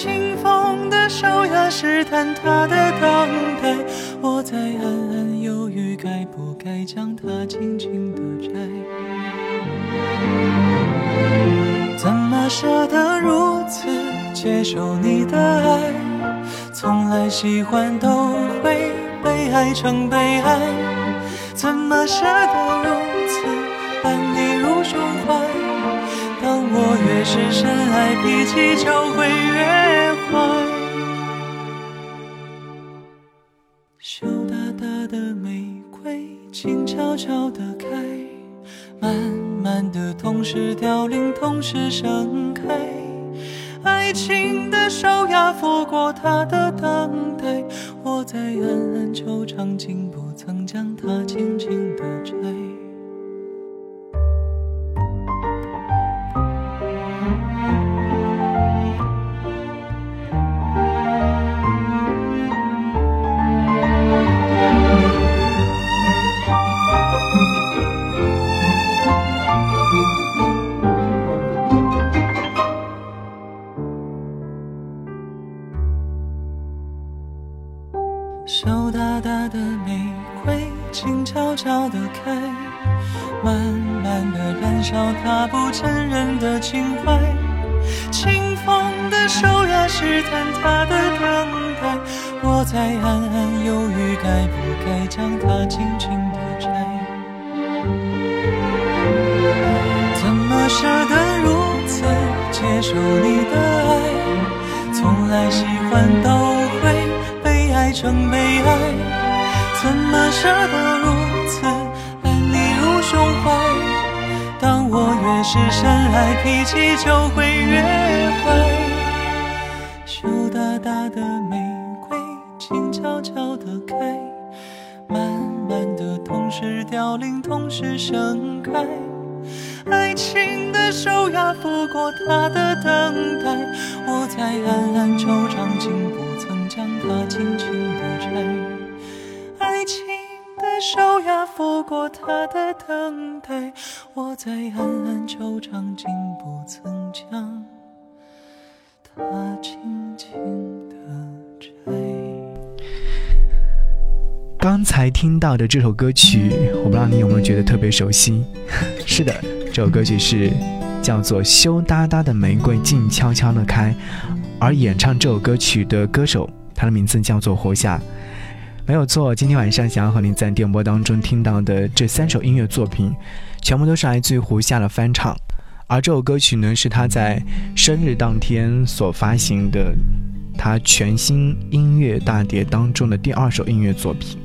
清风的手呀，试探他的等待，我在暗暗犹豫，该不该将它轻轻地摘？怎么舍得如此接受你的爱？从来喜欢都会被爱成悲哀，怎么舍得如此安你入胸怀？我越是深爱，脾气就会越坏。羞答答的玫瑰静悄悄地开，慢慢地，同时凋零，同时盛开。爱情的手呀，拂过它的等待，我在暗暗惆怅，竟不曾将它轻轻地摘。羞答答的玫瑰静悄悄地开，慢慢地燃烧，它不承认的情怀。清风的手呀，试探它的等待，我在暗暗犹豫，该不该将它轻轻地摘？怎么舍得如此接受你的爱？从来喜欢都成悲哀，怎么舍得如此安你入胸怀？当我越是深爱，脾气就会越坏。羞答答的玫瑰静悄悄地开，慢慢地，同时凋零，同时盛开。爱情的手呀，拂过它的等待，我在暗暗惆怅，竟不曾将它轻轻。手呀，拂过它的等待，我在暗暗惆怅，竟不曾将它轻轻地摘。刚才听到的这首歌曲，我不知道你有没有觉得特别熟悉？是的，这首歌曲是叫做《羞答答的玫瑰静悄悄地开》，而演唱这首歌曲的歌手，他的名字叫做胡夏。没有错，今天晚上想要和您在电波当中听到的这三首音乐作品，全部都是来自于胡夏的翻唱。而这首歌曲呢，是他在生日当天所发行的他全新音乐大碟当中的第二首音乐作品。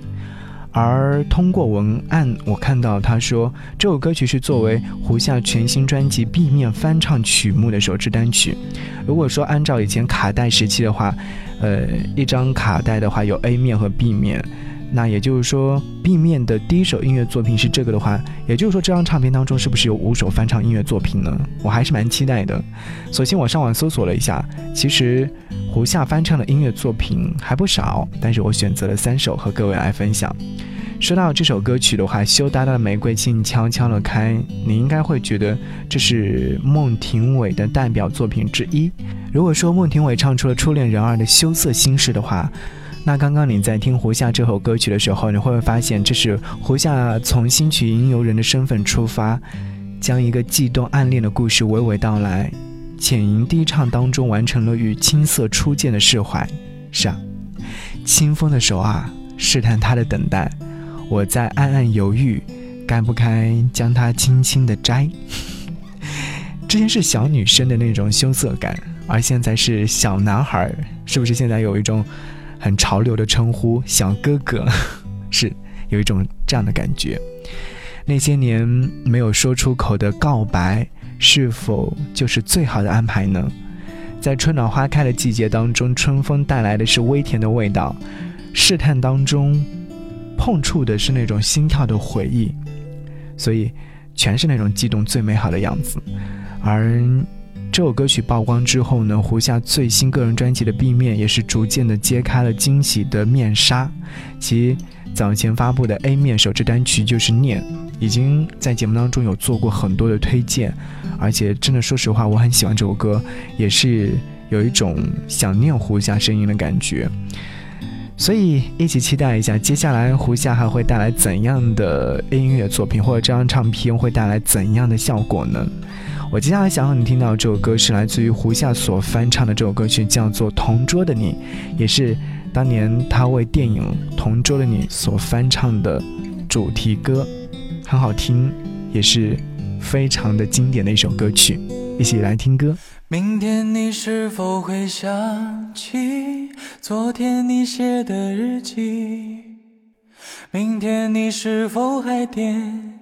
而通过文案，我看到他说这首歌曲是作为胡夏全新专辑 B 面翻唱曲目的首支单曲。如果说按照以前卡带时期的话，呃，一张卡带的话有 A 面和 B 面，那也就是说 B 面的第一首音乐作品是这个的话，也就是说这张唱片当中是不是有五首翻唱音乐作品呢？我还是蛮期待的。索性我上网搜索了一下，其实胡夏翻唱的音乐作品还不少，但是我选择了三首和各位来分享。说到这首歌曲的话，羞答答的玫瑰静悄悄地开，你应该会觉得这是孟庭苇的代表作品之一。如果说孟庭苇唱出了初恋人儿的羞涩心事的话，那刚刚你在听胡夏这首歌曲的时候，你会不会发现这是胡夏从新曲吟游人的身份出发，将一个悸动暗恋的故事娓娓道来，浅吟低唱当中完成了与青涩初见的释怀。是啊，清风的手啊，试探他的等待。我在暗暗犹豫，该不该将它轻轻的摘？之前是小女生的那种羞涩感，而现在是小男孩，是不是现在有一种很潮流的称呼“小哥哥”？是有一种这样的感觉。那些年没有说出口的告白，是否就是最好的安排呢？在春暖花开的季节当中，春风带来的是微甜的味道，试探当中碰触的是那种心跳的回忆，所以全是那种激动最美好的样子。而这首歌曲曝光之后呢，胡夏最新个人专辑的 B 面也是逐渐的揭开了惊喜的面纱，其早前发布的 A 面首支单曲就是《念》。已经在节目当中有做过很多的推荐，而且真的说实话，我很喜欢这首歌，也是有一种想念胡夏声音的感觉。所以一起期待一下，接下来胡夏还会带来怎样的音乐作品，或者这张唱片会带来怎样的效果呢？我接下来想让你听到这首歌是来自于胡夏所翻唱的这首歌曲，叫做《同桌的你》，也是当年他为电影《同桌的你》所翻唱的主题歌。很好听，也是非常的经典的一首歌曲，一起来听歌。明天你是否会想起昨天你写的日记？明天你是否还惦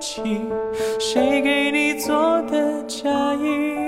谁给你做的嫁衣？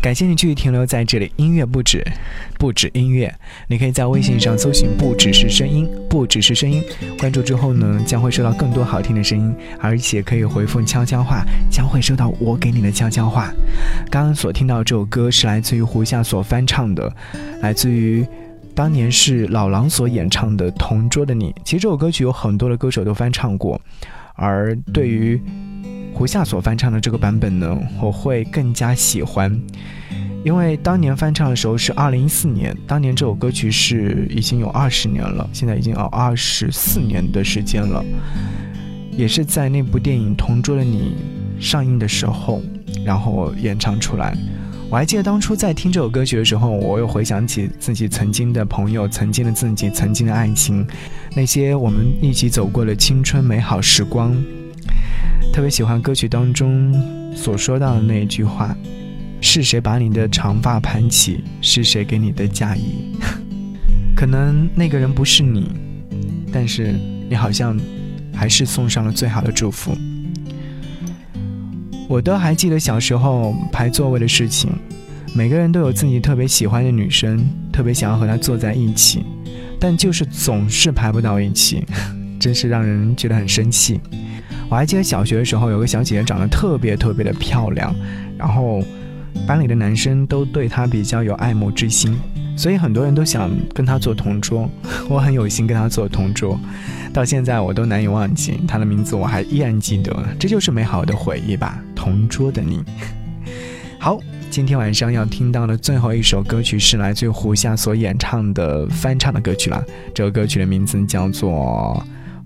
感谢你继续停留在这里。音乐不止，不止音乐，你可以在微信上搜寻“不只是声音”，不只是声音。关注之后呢，将会收到更多好听的声音，而且可以回复悄悄话，将会收到我给你的悄悄话。刚刚所听到这首歌是来自于胡夏所翻唱的，来自于当年是老狼所演唱的《同桌的你》。其实这首歌曲有很多的歌手都翻唱过，而对于胡夏所翻唱的这个版本呢，我会更加喜欢，因为当年翻唱的时候是二零一四年，当年这首歌曲是已经有二十年了，现在已经有二十四年的时间了，也是在那部电影《同桌的你》上映的时候，然后演唱出来。我还记得当初在听这首歌曲的时候，我又回想起自己曾经的朋友、曾经的自己、曾经的爱情，那些我们一起走过的青春美好时光。特别喜欢歌曲当中所说到的那一句话：“是谁把你的长发盘起？是谁给你的嫁衣？” 可能那个人不是你，但是你好像还是送上了最好的祝福。我都还记得小时候排座位的事情，每个人都有自己特别喜欢的女生，特别想要和她坐在一起，但就是总是排不到一起，真是让人觉得很生气。我还记得小学的时候，有个小姐姐长得特别特别的漂亮，然后班里的男生都对她比较有爱慕之心，所以很多人都想跟她做同桌。我很有幸跟她做同桌，到现在我都难以忘记她的名字，我还依然记得，这就是美好的回忆吧。同桌的你，好，今天晚上要听到的最后一首歌曲是来自胡夏所演唱的翻唱的歌曲了，这首歌曲的名字叫做。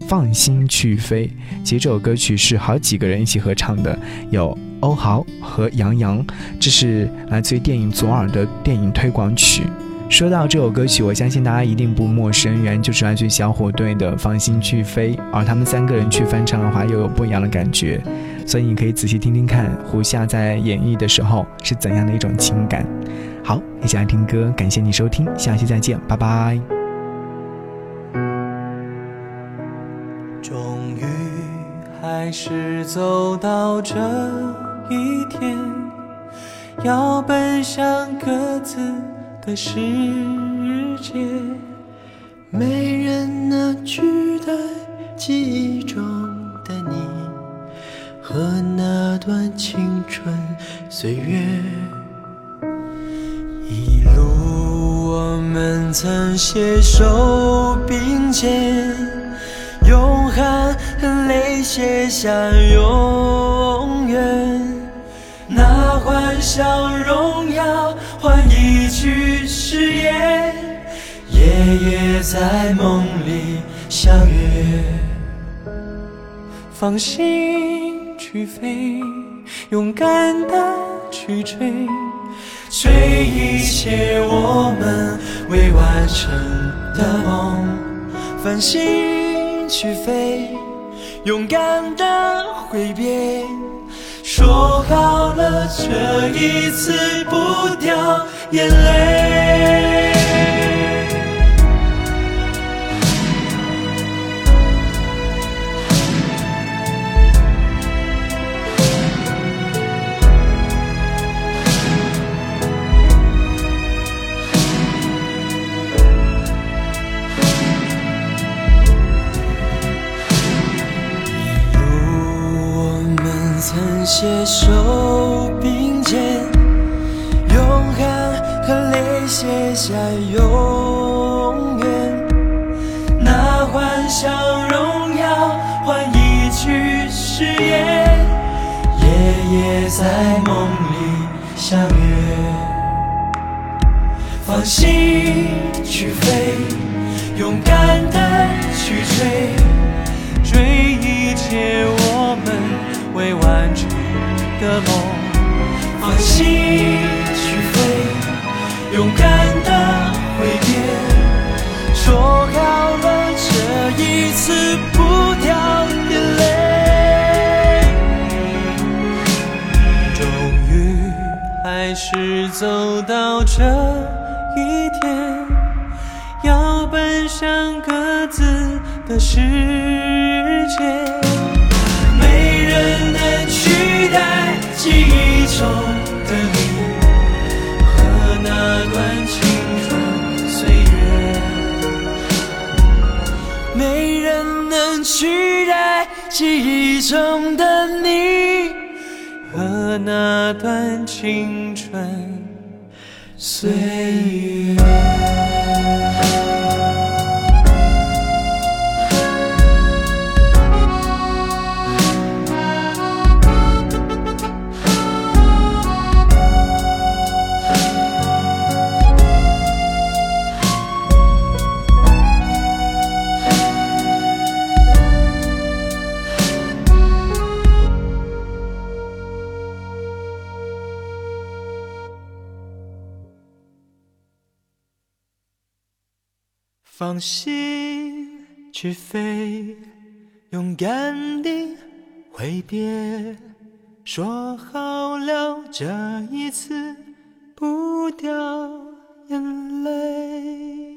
放心去飞，其实这首歌曲是好几个人一起合唱的，有欧豪和杨洋，这是来自于电影《左耳》的电影推广曲。说到这首歌曲，我相信大家一定不陌生，原就是来自于小虎队的《放心去飞》，而他们三个人去翻唱的话，又有不一样的感觉。所以你可以仔细听听看，胡夏在演绎的时候是怎样的一种情感。好，一起来听歌，感谢你收听，下期再见，拜拜。是走到这一天，要奔向各自的世界。没人能取代记忆中的你和那段青春岁月。一路我们曾携手并肩。用汗和泪写下永远，那欢笑荣耀换一句誓言，夜夜在梦里相约。放心去飞，勇敢的去追，追一切我们未完成的梦。繁星去飞，勇敢的挥别，说好了这一次不掉眼泪。写下永远。那幻想荣耀换一句誓言，夜夜在梦里相约。放心去飞，勇敢的去追，追一切我们未完成。的梦，放心，勇敢的挥别，说好了这一次不掉眼泪。终于还是走到这一天，要奔向各自的世界。没人能取代记忆中能取代记忆中的你和那段青春岁月。放心去飞，勇敢地挥别，说好了这一次不掉眼泪。